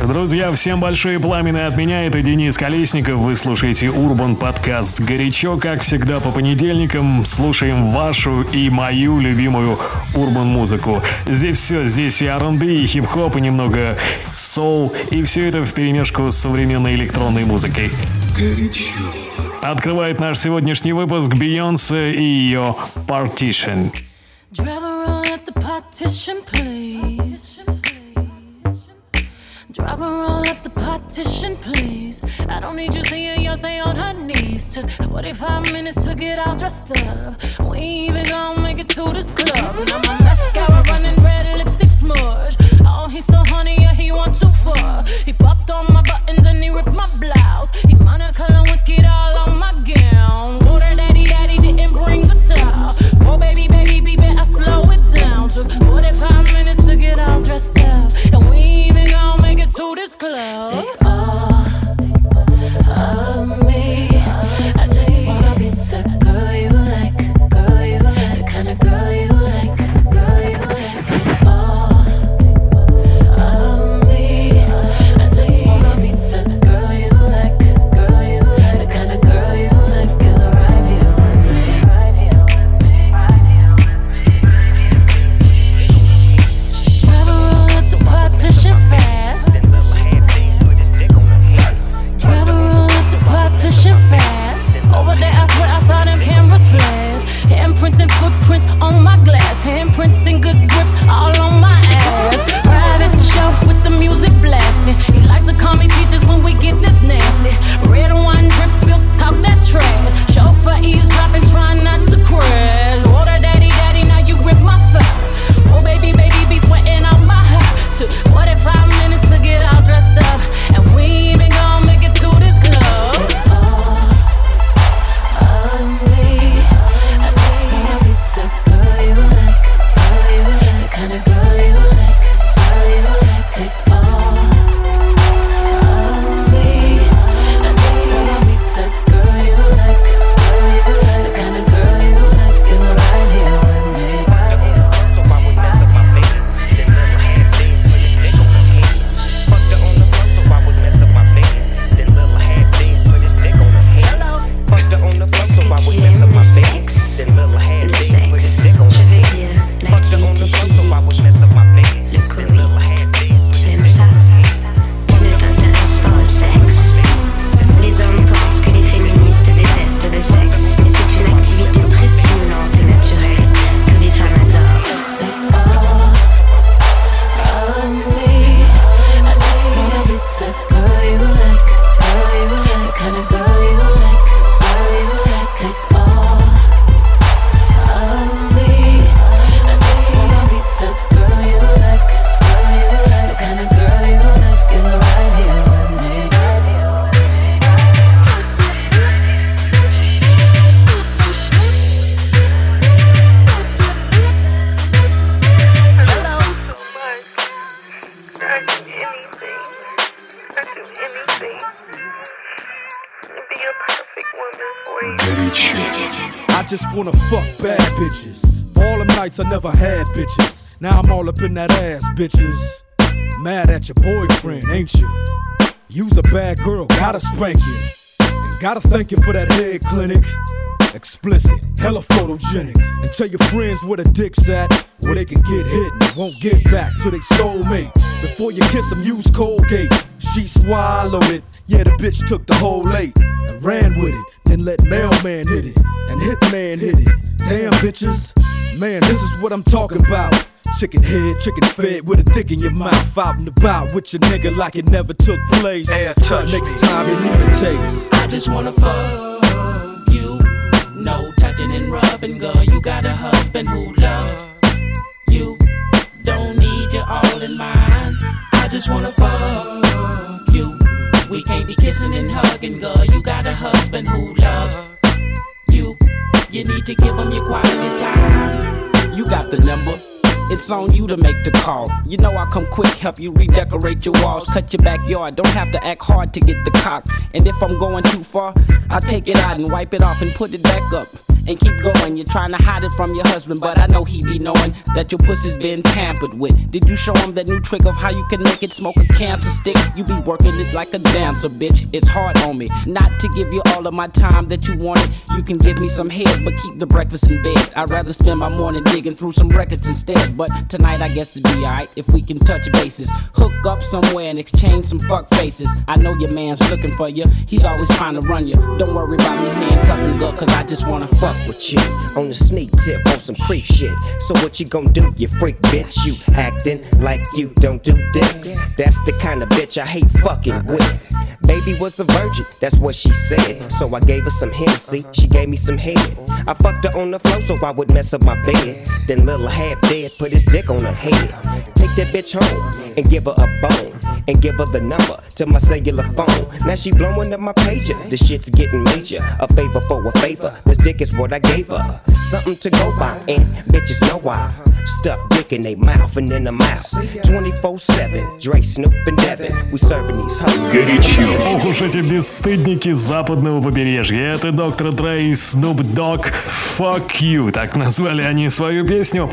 Друзья, всем большие пламены от меня. Это Денис Колесников. Вы слушаете Урбан подкаст «Горячо». Как всегда, по понедельникам слушаем вашу и мою любимую урбан музыку. Здесь все. Здесь и R&B, и хип-хоп, и немного соул. И все это в перемешку с современной электронной музыкой. Горячо. Открывает наш сегодняшний выпуск Бейонсе и ее Partition. Drive at the partition, please. Drive roll up the partition, please. I don't need you seeing Yoncé on her knees. Took 45 minutes to get all dressed up. We even gonna make it to this club. Now my mascara running red, lipstick smudge. Oh, he's so honey, yeah, he want too far. He popped on my buttons and he ripped my blouse. He Monica whiskey all on my gown. Water daddy, daddy didn't bring the towel. Oh, baby, baby, baby, I slow it down. Took 45 minutes to get all dressed up. And we this club. Take all of um, In that ass, bitches. Mad at your boyfriend, ain't you? You's a bad girl, gotta spank you. And gotta thank you for that head clinic. Explicit, hella photogenic. And tell your friends where the dick's at, where they can get hit and won't get back to their soulmate. Before you kiss them, use Colgate. She swallowed it. Yeah, the bitch took the whole eight and ran with it. Then let mailman hit it and hitman hit it. Damn bitches, man, this is what I'm talking about. Chicken head, chicken fed with a dick in your mouth. Out and about with your nigga like it never took place. Next time you leave a taste. I just wanna fuck you. No touching and rubbing, girl. You got a husband who loves you. Don't need you all in mine. I just wanna fuck you. We can't be kissing and hugging, girl. You got a husband who loves you. You need to give him your quality time. You got the number. It's on you to make the call. You know I'll come quick, help you redecorate your walls, cut your backyard. Don't have to act hard to get the cock. And if I'm going too far, I'll take it out and wipe it off and put it back up and keep going. You're trying to hide it from your husband, but I know he be knowing that your pussy's been tampered with. Did you show him that new trick of how you can make it smoke a cancer stick? You be working it like a dancer, bitch. It's hard on me not to give you all of my time that you wanted. You can give me some head, but keep the breakfast in bed. I'd rather spend my morning digging through some records instead. But tonight I guess it'd be alright if we can touch bases. Hook up somewhere and exchange some fuck faces. I know your man's looking for you. He's always trying to run you. Don't worry about me handcuffing good, cause I just wanna fuck fuck with you on the sneak tip on some creep shit. So what you gon' do, you freak bitch? You acting like you don't do dicks. That's the kind of bitch I hate fucking with. Baby was a virgin, that's what she said. So I gave her some Hennessy, she gave me some head. I fucked her on the floor so I would mess up my bed. Then little half dead put his dick on her head. Take that bitch home and give her a bone. And give her the number to my cellular phone. Now she blowing up my pager. The shit's getting major. A favor for a favor. This dick is what I gave her. Something to go by, and bitches know why. Stuff dick in their mouth and in the mouth. 24-7. Dre, Snoop and Devin. We serving these hoes. Горячо. Ох уж эти бесстыдники западного побережья. Это доктор Дре и Snoop Dogg Fuck You. Так назвали они свою песню.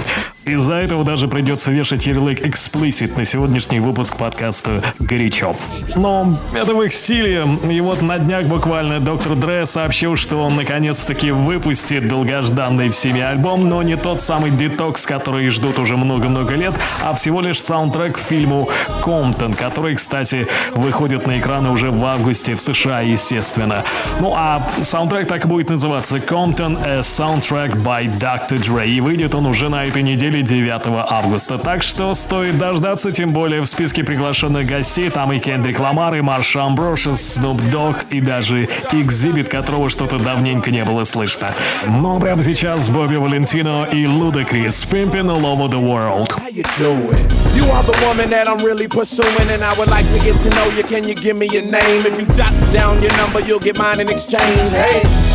Из-за этого даже придется вешать ярлык explicit на сегодняшний выпуск подкаста «Горячо». Но это в их стиле. И вот на днях буквально доктор Дре сообщил, что он наконец-таки выпустит долгожданный всеми альбом, но не тот самый детокс, который ждут уже много-много лет, а всего лишь саундтрек к фильму «Комптон», который, кстати, выходит на экраны уже в августе в США, естественно. Ну а саундтрек так и будет называться «Compton A Soundtrack by Dr. Dre», и выйдет он уже на этой неделе или 9 августа. Так что стоит дождаться, тем более в списке приглашенных гостей там и Кендрик Ламар, и Марша Амброшес, Snoop Dogg и даже Экзибит, которого что-то давненько не было слышно. Но прямо сейчас Бобби Валентино и Ludacris Pimpin' All Over The World. You are the woman that I'm really pursuing and I would like to get to know you. Can you give me your name? If you jot down your number, you'll get mine in exchange. Hey!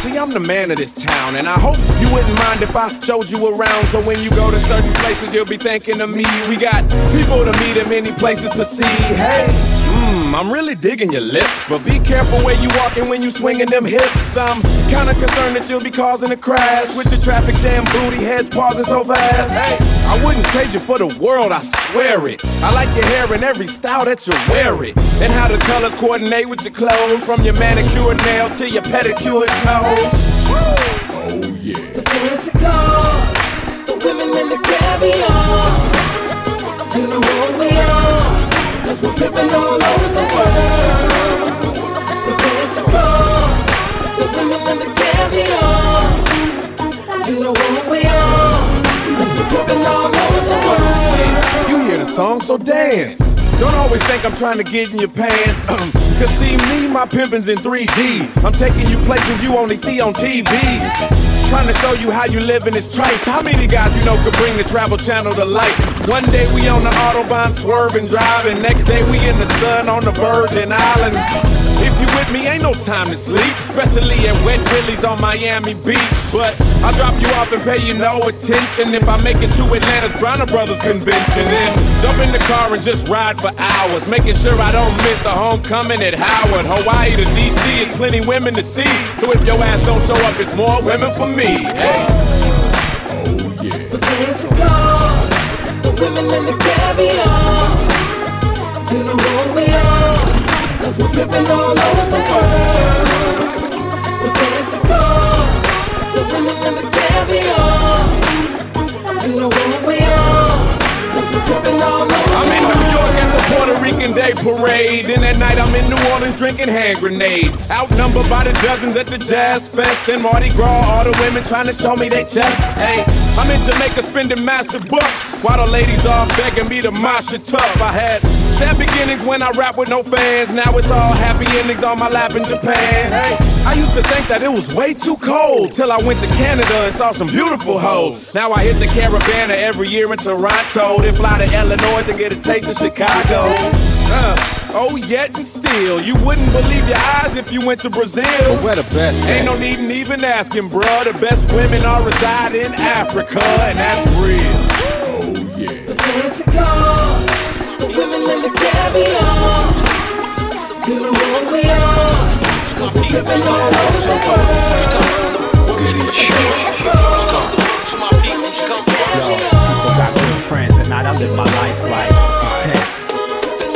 See, I'm the man of this town, and I hope you wouldn't mind if I showed you around. So when you go to certain places, you'll be thinking of me. We got people to meet and many places to see. Hey, I'm really digging your lips. But be careful where you walking when you swinging them hips. I'm kinda concerned that you'll be causing a crash with your traffic jam booty heads pausing so fast. Hey, I wouldn't trade you for the world, I swear it. I like your hair in every style that you wear it. And how the colors coordinate with your clothes. From your manicure nails to your pedicure toes. Oh yeah. The fancy cars, the women and the caviar. Cause we're pimping all over the world. The fancy cars, the women and the caviar. You know who we are, cause we're pimping all over the world. You hear the song, so dance. Don't always think I'm trying to get in your pants. Um, Cause see me, my pimpin's in 3D. I'm taking you places you only see on TV. Trying to show you how you live in this trife. How many guys you know could bring the travel channel to life? One day we on the Autobahn swerving, driving. Next day we in the sun on the Virgin Islands. If you with me, ain't no time to sleep. Especially at Wet Willie's on Miami Beach. But I'll drop you off and pay you no attention if I make it to Atlanta's Bronner Brothers convention. Then jump in the car and just ride for hours, making sure I don't miss the homecoming at Howard. Hawaii to DC is plenty women to see. So if your ass don't show up, it's more women for me. Hey. Oh yeah. The fancy cars, the women and the caviar. You know who we are, we're pimping all over the world. The fancy cars, the women and the caviar. You know who we are. I'm in New York at the Puerto Rican Day Parade. And at night I'm in New Orleans drinking hand grenades. Outnumbered by the dozens at the Jazz Fest. And Mardi Gras, all the women trying to show me they chest. Hey, I'm in Jamaica spending massive bucks. While the ladies are begging me to mosh it tough. I had sad beginnings when I rap with no fans. Now it's all happy endings on my lap in Japan. Hey, I used to think that it was way too cold. Till I went to Canada and saw some beautiful hoes. Now I hit the Caribana every year in Toronto then fly to Illinois and get a taste of Chicago. Uh, oh, yet and still, you wouldn't believe your eyes if you went to Brazil. But we're the best. Ain't no need in even asking, bruh. The best women are reside in Africa, and that's real. Oh, yeah. The fancy cars, the women and the caviar. You know who we are. Dripping all over the world. Yo, people got good friends, and I live my life right. Intense.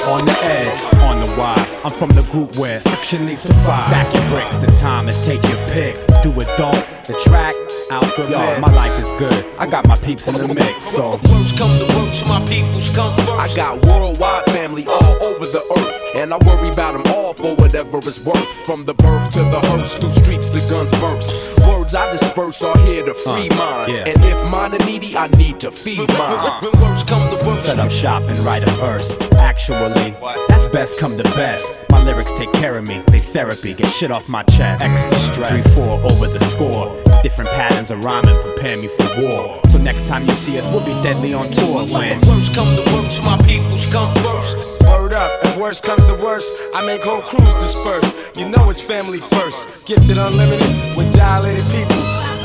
On the edge, on the wire. I'm from the group where friction leads to fire. Stack your bricks, the time is take your pick. Do it, don't. The track, out the Yo, my life is good. I got my peeps in the mix, so. Worst come to worst, my peoples come first. I got worldwide family all over the earth. And I worry about them all for whatever it's worth. From the birth to the hearse, through streets the guns burst. Words I disperse are here to free Uh, minds. yeah. And if mine are needy, I need to feed mine. When worst come to worst, Set up shop and write a verse. Actually, that's best come to best. My lyrics take care of me, they therapy, get shit off my chest. Extra stress, 3 4 over the score. Different patterns of rhyming prepare me for war. So next time you see us, we'll be deadly on tour when. worst come to worst, my peoples come first. Word up, if worst comes to worst, I make whole crews disperse. You know it's family first. Gifted unlimited with dilated people.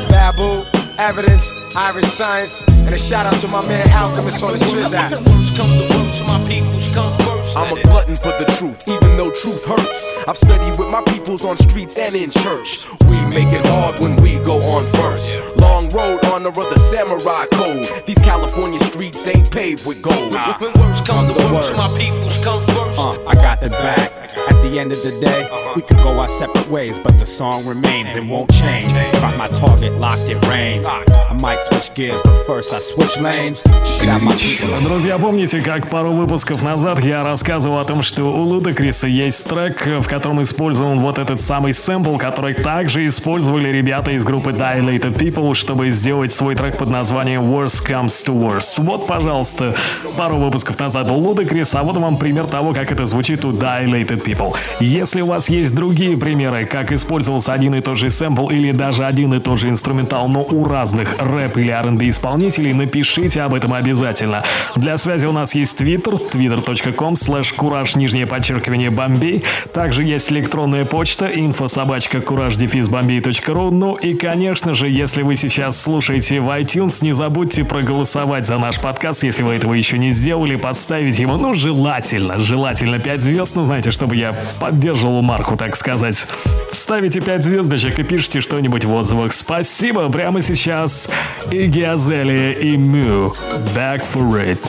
Babu, evidence, Iriscience, and a shout out to my man Alchemist on the Triz app. Worst come to worst, my peoples come first. I'm a glutton for the truth, even though truth hurts. I've studied with my peoples on streets and in church. We make it hard when we go on first. Long road, honor of the samurai code. These California streets ain't paved with gold. When words come to worst, my peoples come first. Uh, I got the back. At the end of the day, we could go our separate ways, but the song remains and won't change. Got my target locked in range. I might switch gears, but first I switch lanes. Got my people. Друзья, помните, как пару выпусков назад я рассказывал о том, что у Лудакриса есть трек, в котором использован вот этот самый сэмпл, который также использовали ребята из группы Dilated People, чтобы сделать свой трек под названием Worst Comes to Worst. Вот, пожалуйста, пару выпусков назад был Лудакрис, а вот вам пример того, как это звучит у Dilated People. Если у вас есть другие примеры, как использовался один и тот же сэмпл или даже один и тот же инструментал, но у разных рэп или R&B исполнителей, напишите об этом обязательно. Для связи у нас есть Twitter, twitter.com slash кураж, нижнее подчеркивание, Бомбей. Также есть электронная почта, инфособачка кураж бомбей.ру. Ну и, конечно же, если вы сейчас слушаете в iTunes, не забудьте проголосовать за наш подкаст, если вы этого еще не сделали, подставить ему, ну, желательно, желательно 5 звезд, ну, знаете, чтобы я поддерживал марку, так сказать. Ставите 5 звездочек и пишите что-нибудь в отзывах. Спасибо. Прямо сейчас Игги Азалия и Му. Back for it.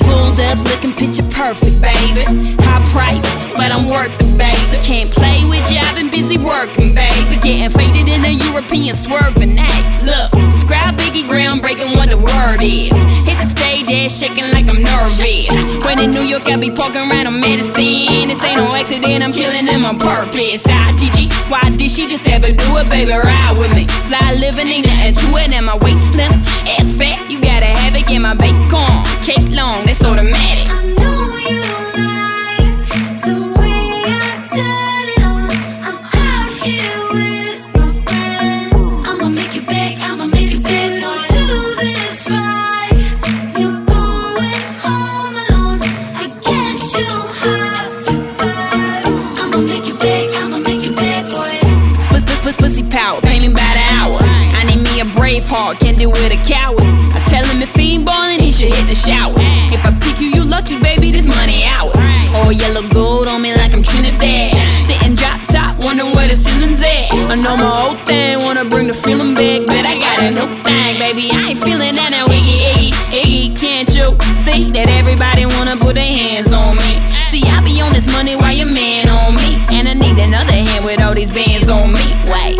Pulled up looking picture perfect, baby. High price, but I'm worth it, baby. Can't play with you, I've been busy working, baby. Getting faded in a European swerving act. Look, describe Biggie groundbreaking what the word is. Hit the stage, ass shaking like I'm nervous. When in New York, I be poking around on medicine. This ain't no accident, I'm killing them on purpose. Ah, Gigi, why did she just ever do it, baby? Ride with me. Fly living, ain't nothing to it, and my waist slim. Ass fat, you gotta have it, get my bacon. Cake long, that's automatic. Brave can't deal with a coward. I tell him if he ain't ballin', he should hit the shower. If I pick you, you lucky, baby, this money ours. All yellow gold on me like I'm Trinidad. Sitting drop top, wondering where the ceiling's at. I know my old thing, wanna bring the feeling back, but I got a new thing, baby. I ain't feeling that now, Iggy, Iggy, Iggy. Can't you see that everybody wanna put their hands on me? See, I be on this money while your man on me, and I need another hand with all these bands on me. Wait.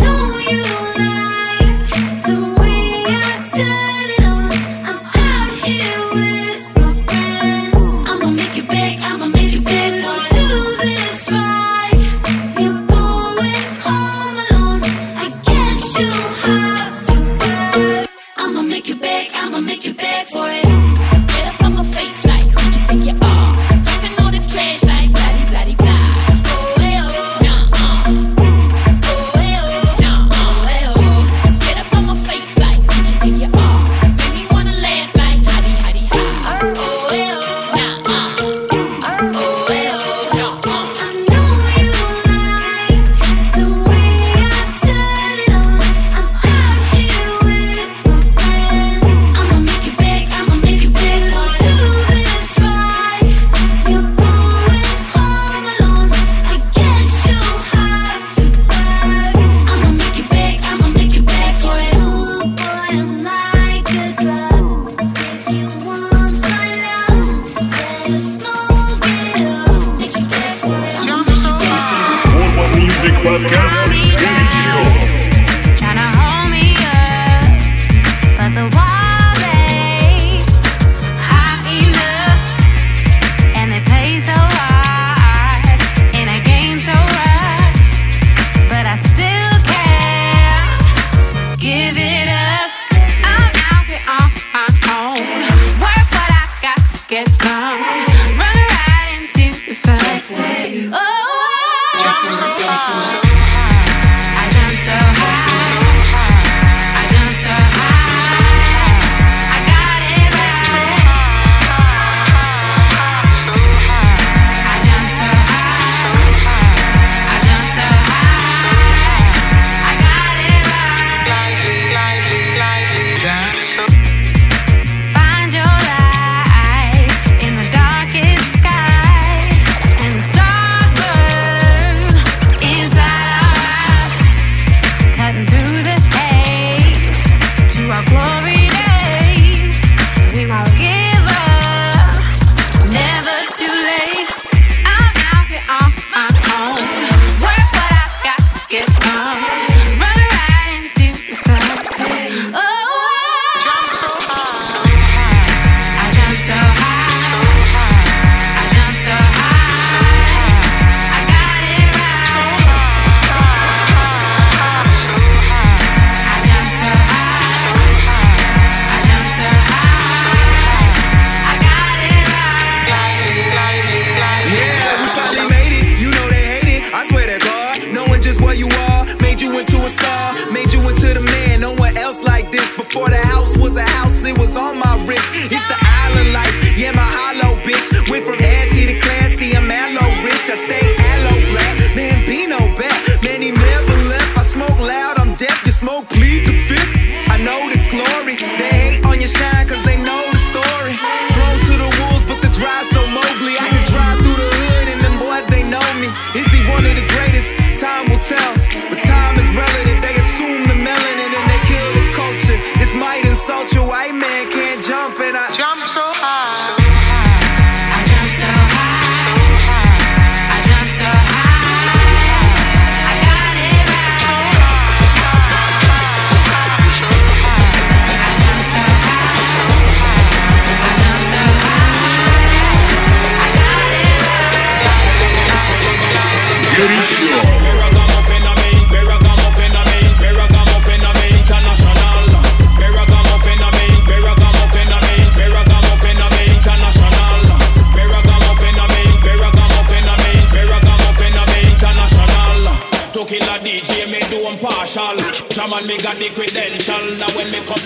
me credentials Now when me come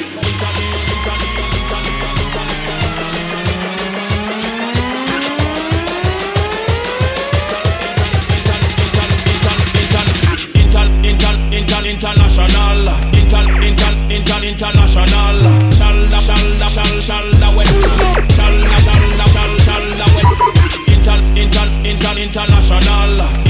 International, inter, inter, inter, international. Shalda, shalda, shalda, shalda, when. Shalda, shalda, shalda, shalda, when. Inter, inter, inter, international.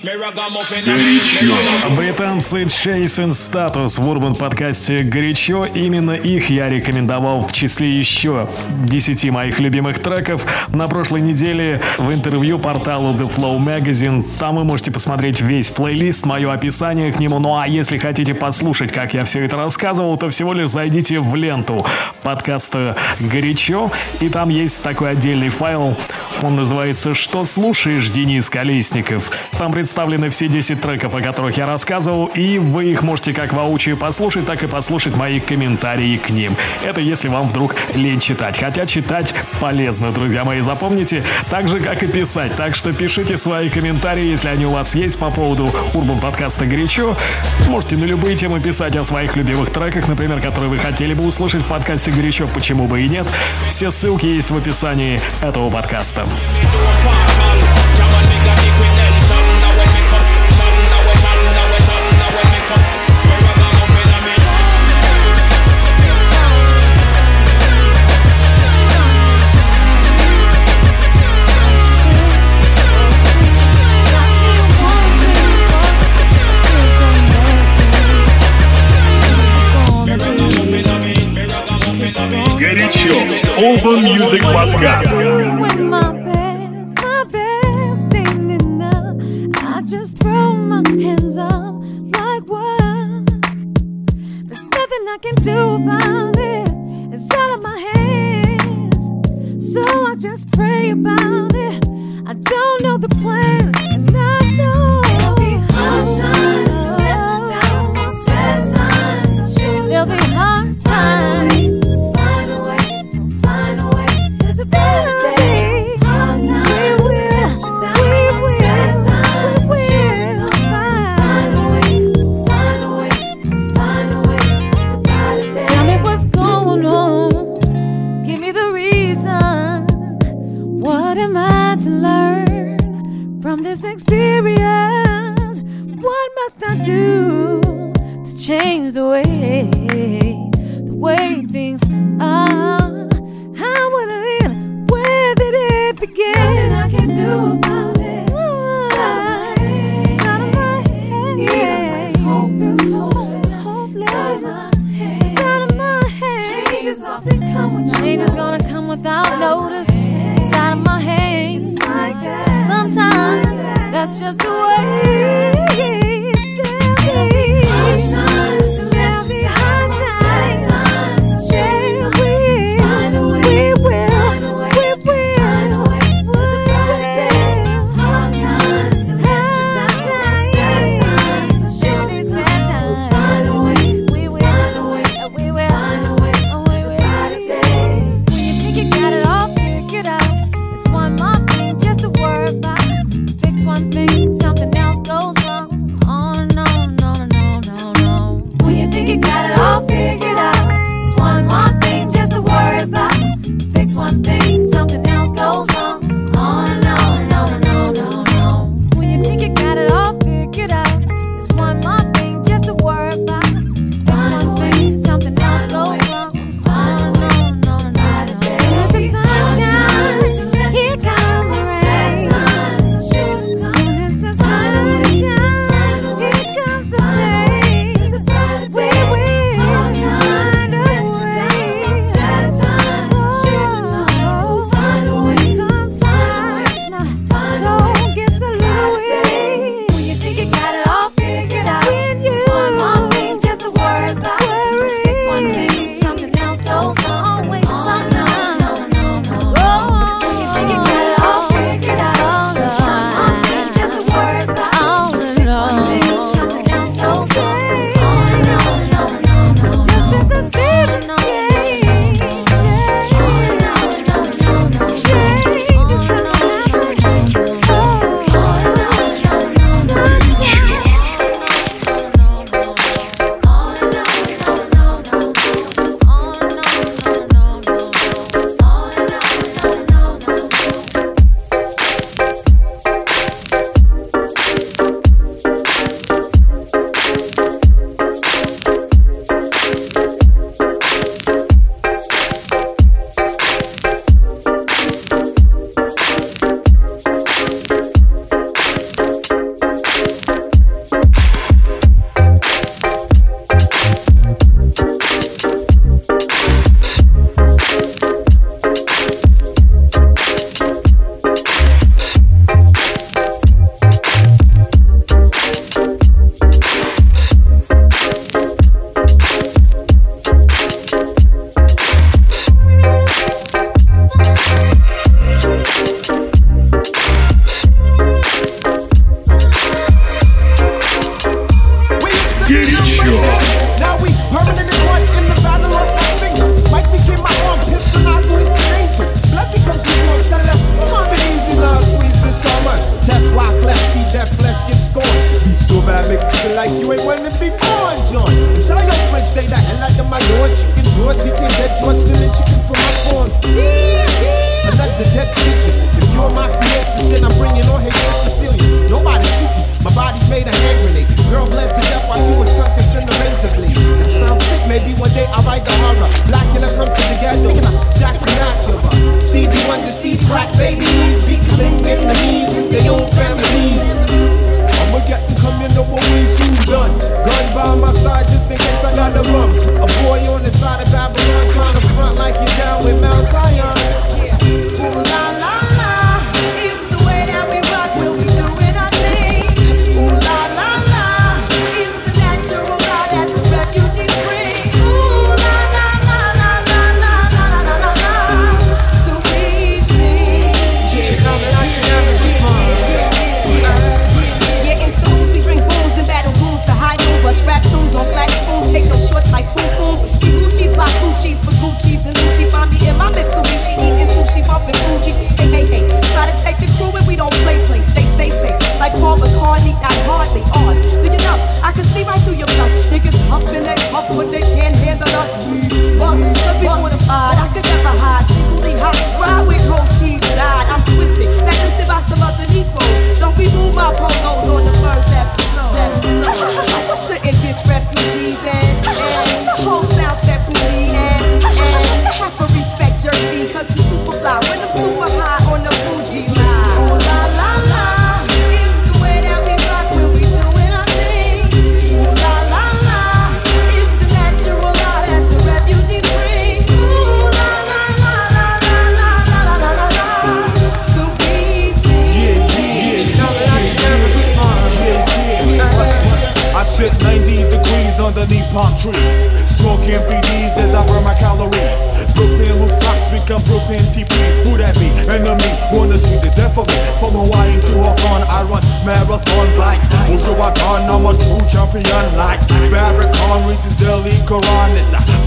Горячо. Британцы Chasing Status в Урбан подкасте «Горячо». Именно их я рекомендовал в числе еще 10 моих любимых треков на прошлой неделе в интервью порталу The Flow Magazine. Там вы можете посмотреть весь плейлист, мое описание к нему. Ну а если хотите послушать, как я все это рассказывал, то всего лишь зайдите в ленту подкаста «Горячо». И там есть такой отдельный файл. Он называется «Что слушаешь, Денис Колесников?». Там представлены все 10 треков, о которых я рассказывал, и вы их можете как воочию послушать, так и послушать мои комментарии к ним. Это если вам вдруг лень читать. Хотя читать полезно, друзья мои, запомните, так же, как и писать. Так что пишите свои комментарии, если они у вас есть по поводу Урбан подкаста «Горячо». Можете на любые темы писать о своих любимых треках, например, которые вы хотели бы услышать в подкасте «Горячо», почему бы и нет. Все ссылки есть в описании этого подкаста. Ain't enough, I just throw my hands up like what? There's nothing I can do about it. It's out of my hands. So I just pray about it. I don't know the plan, and I know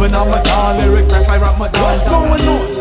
Moving on my doll, lyric fast, I rap my doll. What's going on?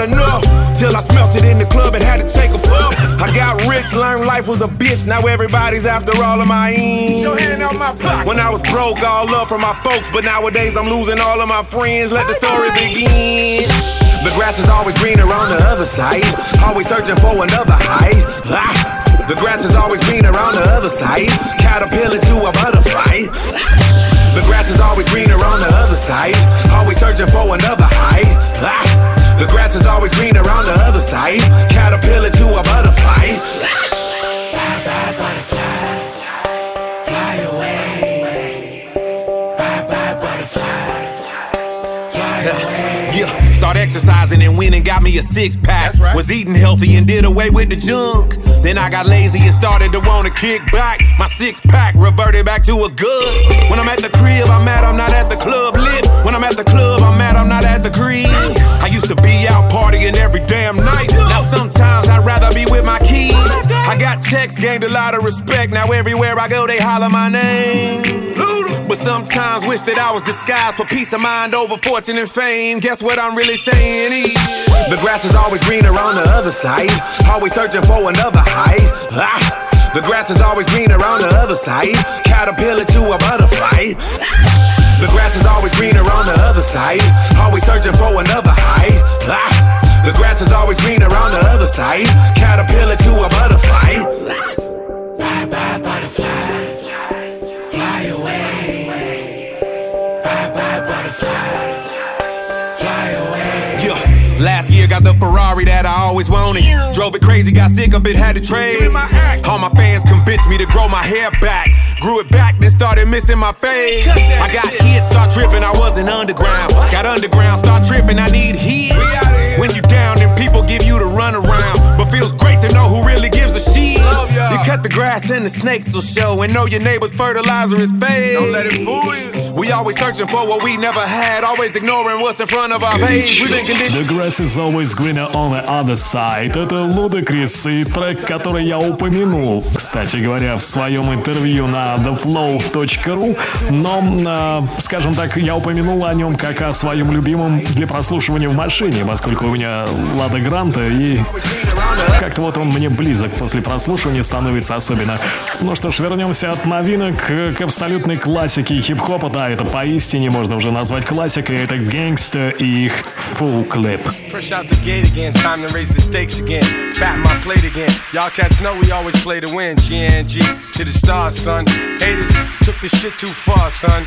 had enough. Till I smelt it in the club and had to take a puff. I got rich, learned life was a bitch. Now everybody's after all of my ends. Your hand out my pocket. When I was broke, all love for my folks. But nowadays I'm losing all of my friends. Let the story begin. The grass is always greener on the other side. Always searching for another high. Ah. The grass is always greener on the other side. Caterpillar to a butterfly. The grass is always greener on the other side. Always searching for another high. Ah. The grass is always greener on the other side. Caterpillar to a butterfly. Bye bye butterfly, fly away. Bye bye butterfly, fly away. Start exercising and went and got me a six pack. Right. Was eating healthy and did away with the junk. Then I got lazy and started to wanna kick back. My six pack reverted back to a good. When I'm at the crib, I'm mad I'm not at the club lit. When I'm at the club, I'm mad I'm not at the crib. I used to be out partying every damn night. Now sometimes I'd rather be with my kids. I got checks, gained a lot of respect. Now everywhere I go, they holler my name. But sometimes wish that I was disguised for peace of mind over fortune and fame. Guess what I'm really saying? The grass is always greener on the other side. Always searching for another high. Ah. The grass is always greener on the other side. Caterpillar to a butterfly. The grass is always greener on the other side. Always searching for another high. Ah. The grass is always greener on the other side. Caterpillar to a butterfly. Last year got the Ferrari that I always wanted. Drove it crazy, got sick of it, had to trade. All my fans convinced me to grow my hair back. Grew it back, then started missing my fade. I got hits, start tripping, I wasn't underground. Got underground, start tripping, I need hits. When you down, then people give you the run around. But feels great You cut the grass and the snakes will show. And know your neighbor's fertilizer is fake. Don't let it fool you. We always searching for what we never had, always ignoring what's in front of our page. We've been. The grass is always greener on the other side. Это Ludacris и трек, который я упомянул, кстати говоря, в своем интервью на theflow.ru. Но, э, скажем так, я упомянул о нем как о своем любимом для прослушивания в машине, поскольку у меня Лада Гранта, и как-то вот он мне близок после прослушивания становится особенно. Ну что ж, вернемся от новинок к абсолютной классике хип-хопа. Да, это поистине можно уже назвать классикой. Это Gangsta и их Full Clip. Fresh out the gate again, time to raise the stakes again. Fatten my plate again. Y'all cats know we always play to win. GNG to the stars, son. Haters took this shit too far, son.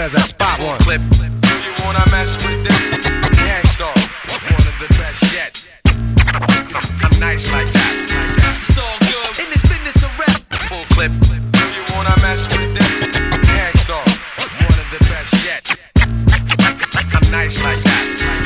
as I spot one. Clip. You wanna mess with this? Gang Starr, one of the best yet. I'm nice like that. It's all good in this business of rap. Full clip. You wanna mess with this? Gang Starr, one of the best yet. I'm nice like that.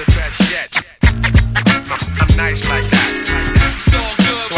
The best yet. I'm nice like that.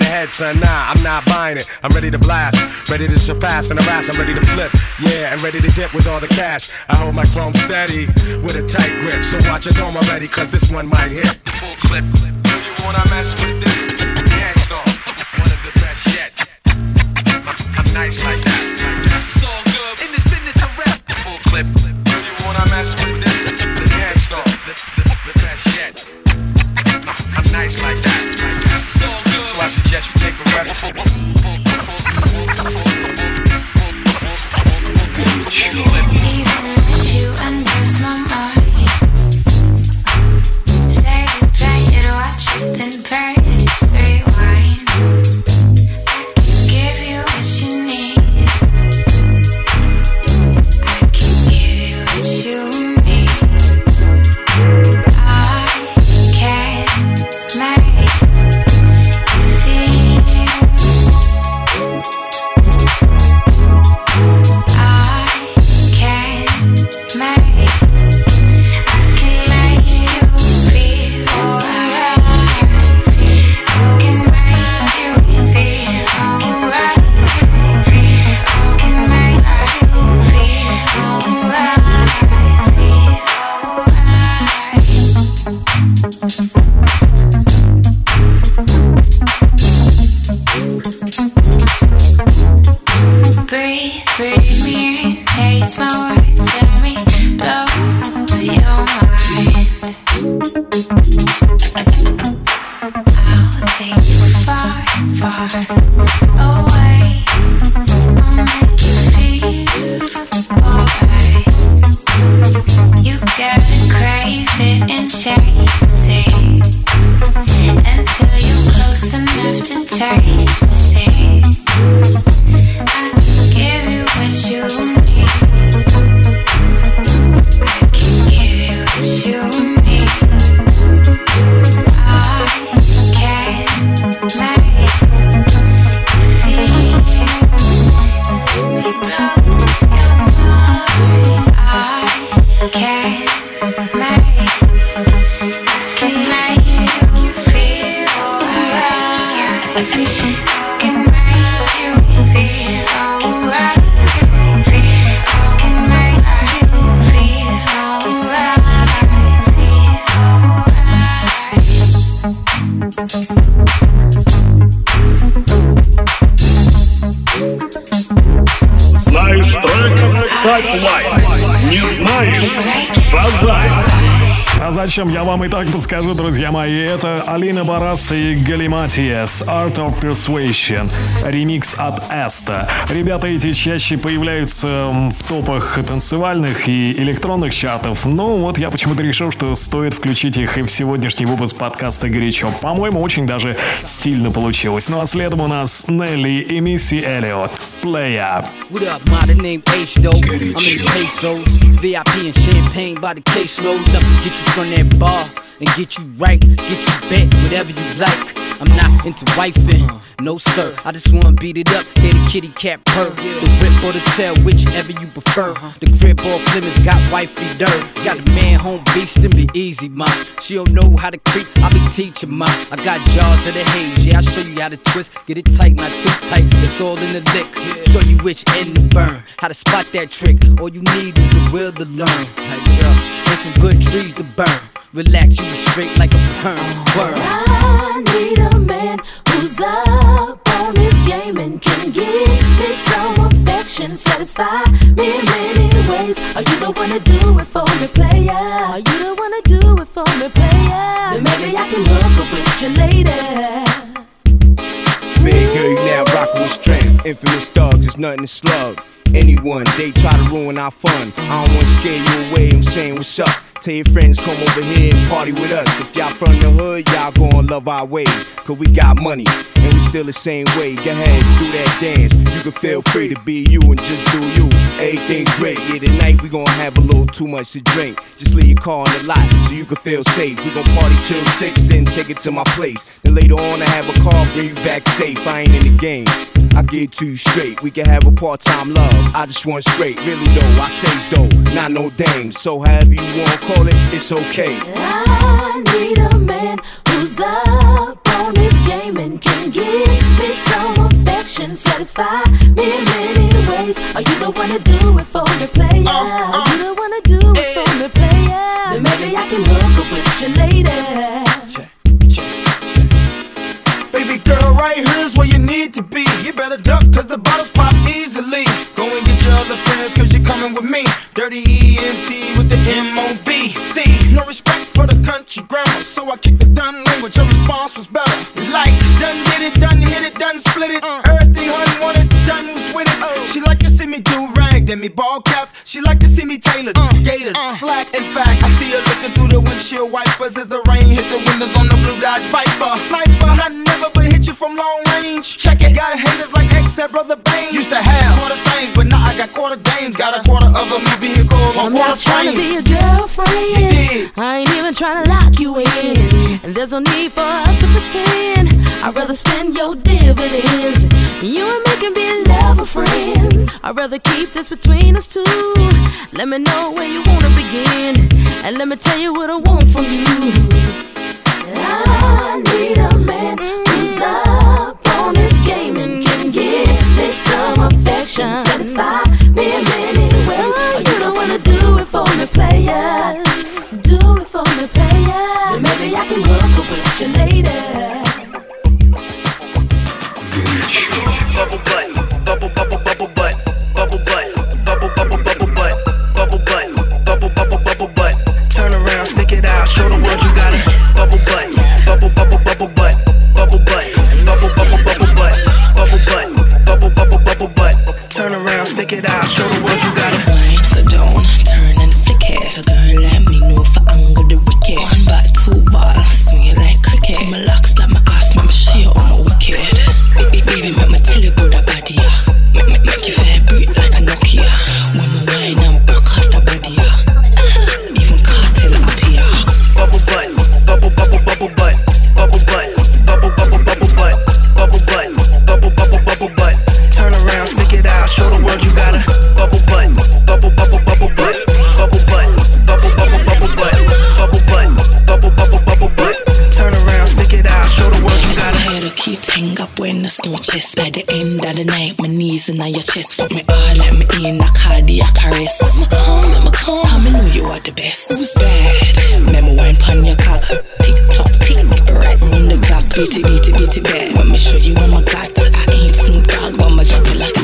the head, son. Nah, I'm not buying it. I'm ready to blast. Ready to surpass and harass. I'm ready to flip. Yeah, and ready to dip with all the cash. I hold my chrome steady with a tight grip. So watch your dome already, cause this one might hit. Full clip. You wanna mess with this? Gang Starr, one of the best yet. I'm nice like that. It's all good in this business of rap. Full clip. You wanna mess with this? The Gang Starr, nice like that. So I suggest you take a rest. Even you my mind. Play it, watch it, then press Life. Не знаешь? Сазай. А зачем я вам и так подскажу, друзья мои? Это Алина Барас и Галиматиес Art of Persuasion. Ремикс от Эста. Ребята эти чаще появляются в топах танцевальных и электронных чатов. Но вот я почему-то решил, что стоит включить их и в сегодняшний выпуск подкаста «Горячо». По-моему, очень даже стильно получилось. Ну а следом у нас Нелли и Мисси Эллиот. Playa. What up, modern name H-Dope. I'm in the pesos. VIP and champagne by the caseload. Enough to get you from that bar and get you right, get you back, whatever you like. I'm not into wifing, no sir. I just wanna beat it up, hear the kitty cat purr. The whip or the tail, whichever you prefer. The crib all flimmers got wifey dirt. Got a man home beast and be easy, ma. She don't know how to creep, I be teaching, ma. I got jaws of the haze, yeah, I show you how to twist. Get it tight, not too tight. It's all in the lick. Show you which end to burn. How to spot that trick. All you need is the will to learn. Girl, and some good trees to burn. Relax, you was straight like a perm. Word. I need a man who's up on his game and can give me some affection, satisfy me in many ways. Are you the one to do it for me, player? Are you the one to do it for me, player? Then maybe I can hook up with you later. Big girl, you now rockin' with strength. Infamous thugs, there's nothing to slug. Anyone, they try to ruin our fun. I don't wanna scare you away, I'm saying what's up. Tell your friends come over here and party with us. If y'all from the hood, y'all gon' love our ways. Cause we got money, still the same way. Go ahead, do that dance. You can feel free to be you and just do you. Everything's great. Yeah, tonight we gon' have a little too much to drink. Just leave your car in the lot so you can feel safe. We gon' party till six, then take it to my place. Then later on, I have a car bring you back safe. I ain't in the game. I get too straight. We can have a part-time love. I just want straight. Really though, I chase though, not no dame. So however you wanna call it, it's okay. I need a man who's on and can give me some affection, satisfy me in many ways. Are you the one to do it for me, player? Uh, uh. Are you the one to do it for eh. me, player? Then maybe I can hook up with you later. Baby girl, right here's where you need to be. You better duck, cause the bottles pop easily. Go and get your other friends, cause you're coming with me. Dirty ENT with the MOB. See, no respect for the country grammar, so I kicked the done language. Your response was better. Like, done split it. Uh, Everything hun wanted, done was with it. Uh, she like to see me do rag, then me ball cap. She like to see me tailored, uh, gated, slack. In fact, I see her looking through the windshield wipers as the rain hit the windows on the blue Dodge Viper. Sniper, I never but hit you from long range. Check it, got haters like X at Brother Bane. Used to have quarter things, but now I got quarter dames. Got a quarter of a new vehicle on quarter not to be trains. a girlfriend. I ain't even trying to lock you in. And there's no need for us to pretend. I'd rather spend your dividends. You and me can be lover friends. I'd rather keep this between us two. Let me know where you wanna begin. And let me tell you what I want from you. I need a man who's up on his game and can give me some affection, satisfy the end of the night, my knees in your chest Fuck me all, let me in a cardiac arrest Me come, me come, come and know you are the best. Who's bad? Memo wine pon your cock Tick tock, tick, right round the clock. Beat it, beat it, beat it bad. Let me show you what my got I ain't Snoop Dogg, but I'ma like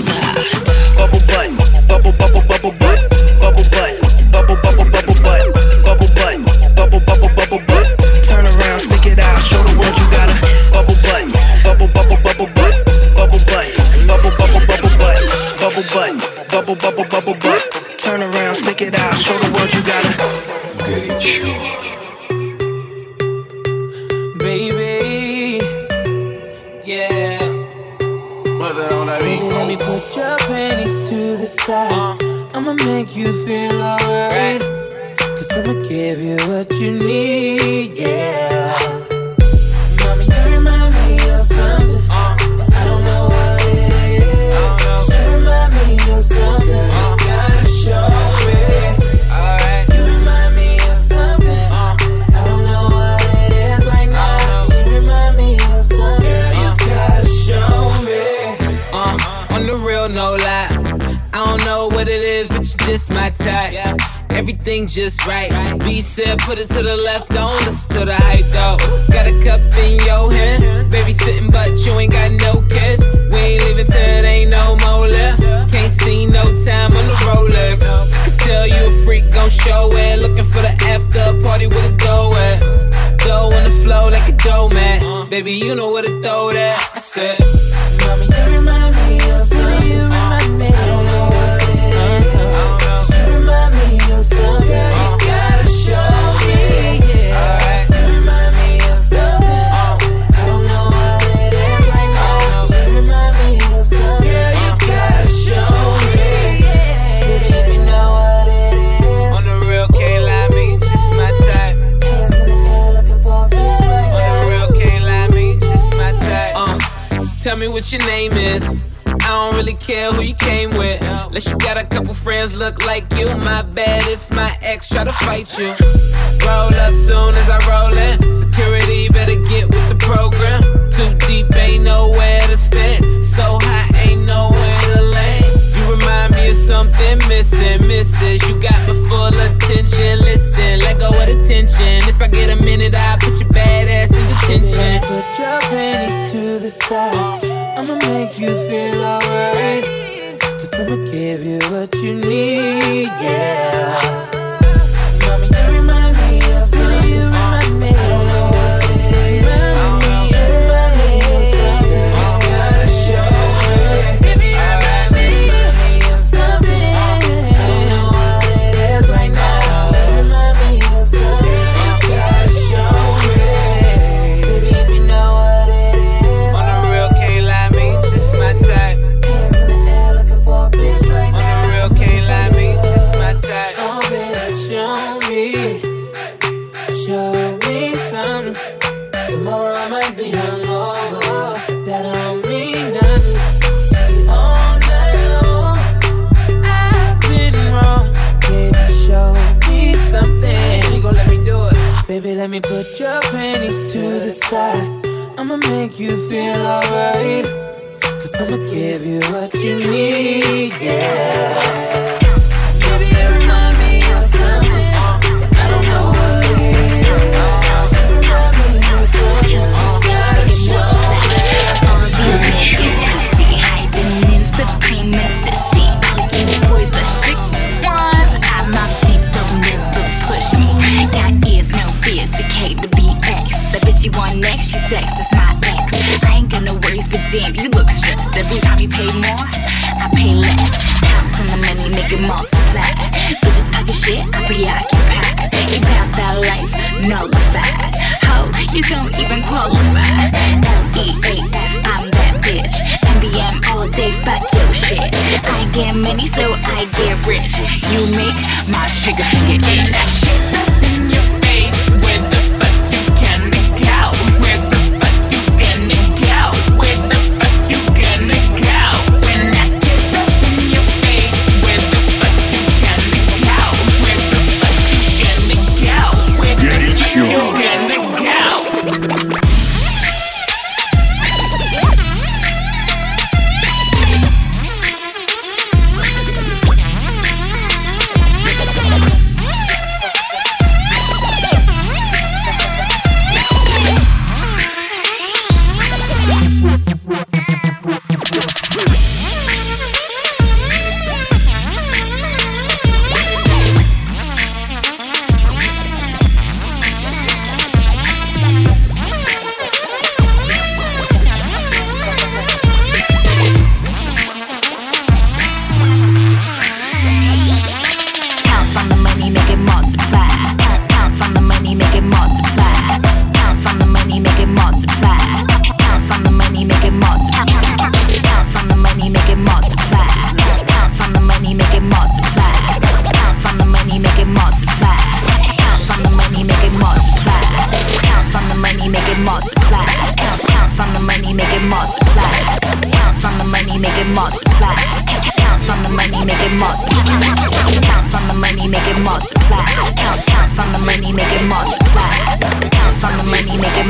listen to the hype though. Got a cup in your hand, baby sitting, but you ain't got no kiss. We ain't leaving till there ain't no more left. Can't see no time on the Rolex. I can tell you a freak gon' show it. Looking for the after party with a dough at. Dough on the flow like a dough man. Baby, you know where to throw that. I said, Mommy, you remind what your name is. I don't really care who you came with. Unless you got a couple friends look like you. My bad if my ex try to fight you. Roll up soon as I roll in. Security better get with the program. Too deep, ain't nowhere to stand. So high, ain't nowhere to land remind me of something missing, misses. You got my full attention. Listen, let go of the tension. If I get a minute, I'll put your bad ass in detention. Put your panties to the side. I'ma make you feel alright. Cause I'ma give you what you need, yeah. I get rich. You make my trigger finger itch.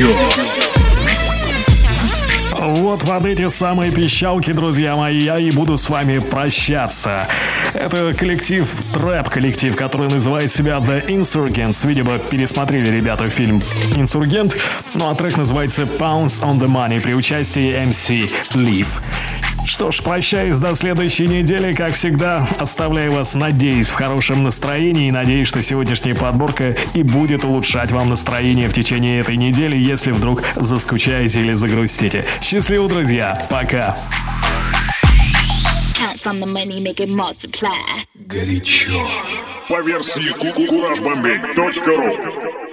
Горячо. Вот под эти самые пищалки, друзья мои, я и буду с вами прощаться. Это коллектив, трэп-коллектив, который называет себя The Insurgents. Видимо, пересмотрели ребята фильм «Инсургент». Ну а трек называется Pounds on the Money при участии MC Leaf. Что ж, прощаюсь до следующей недели. Как всегда, оставляю вас, надеюсь, в хорошем настроении и надеюсь, что сегодняшняя подборка и будет улучшать вам настроение в течение этой недели, если вдруг заскучаете или загрустите. Счастливо, друзья. Пока. Горячо. По версии kukurajbombay.ru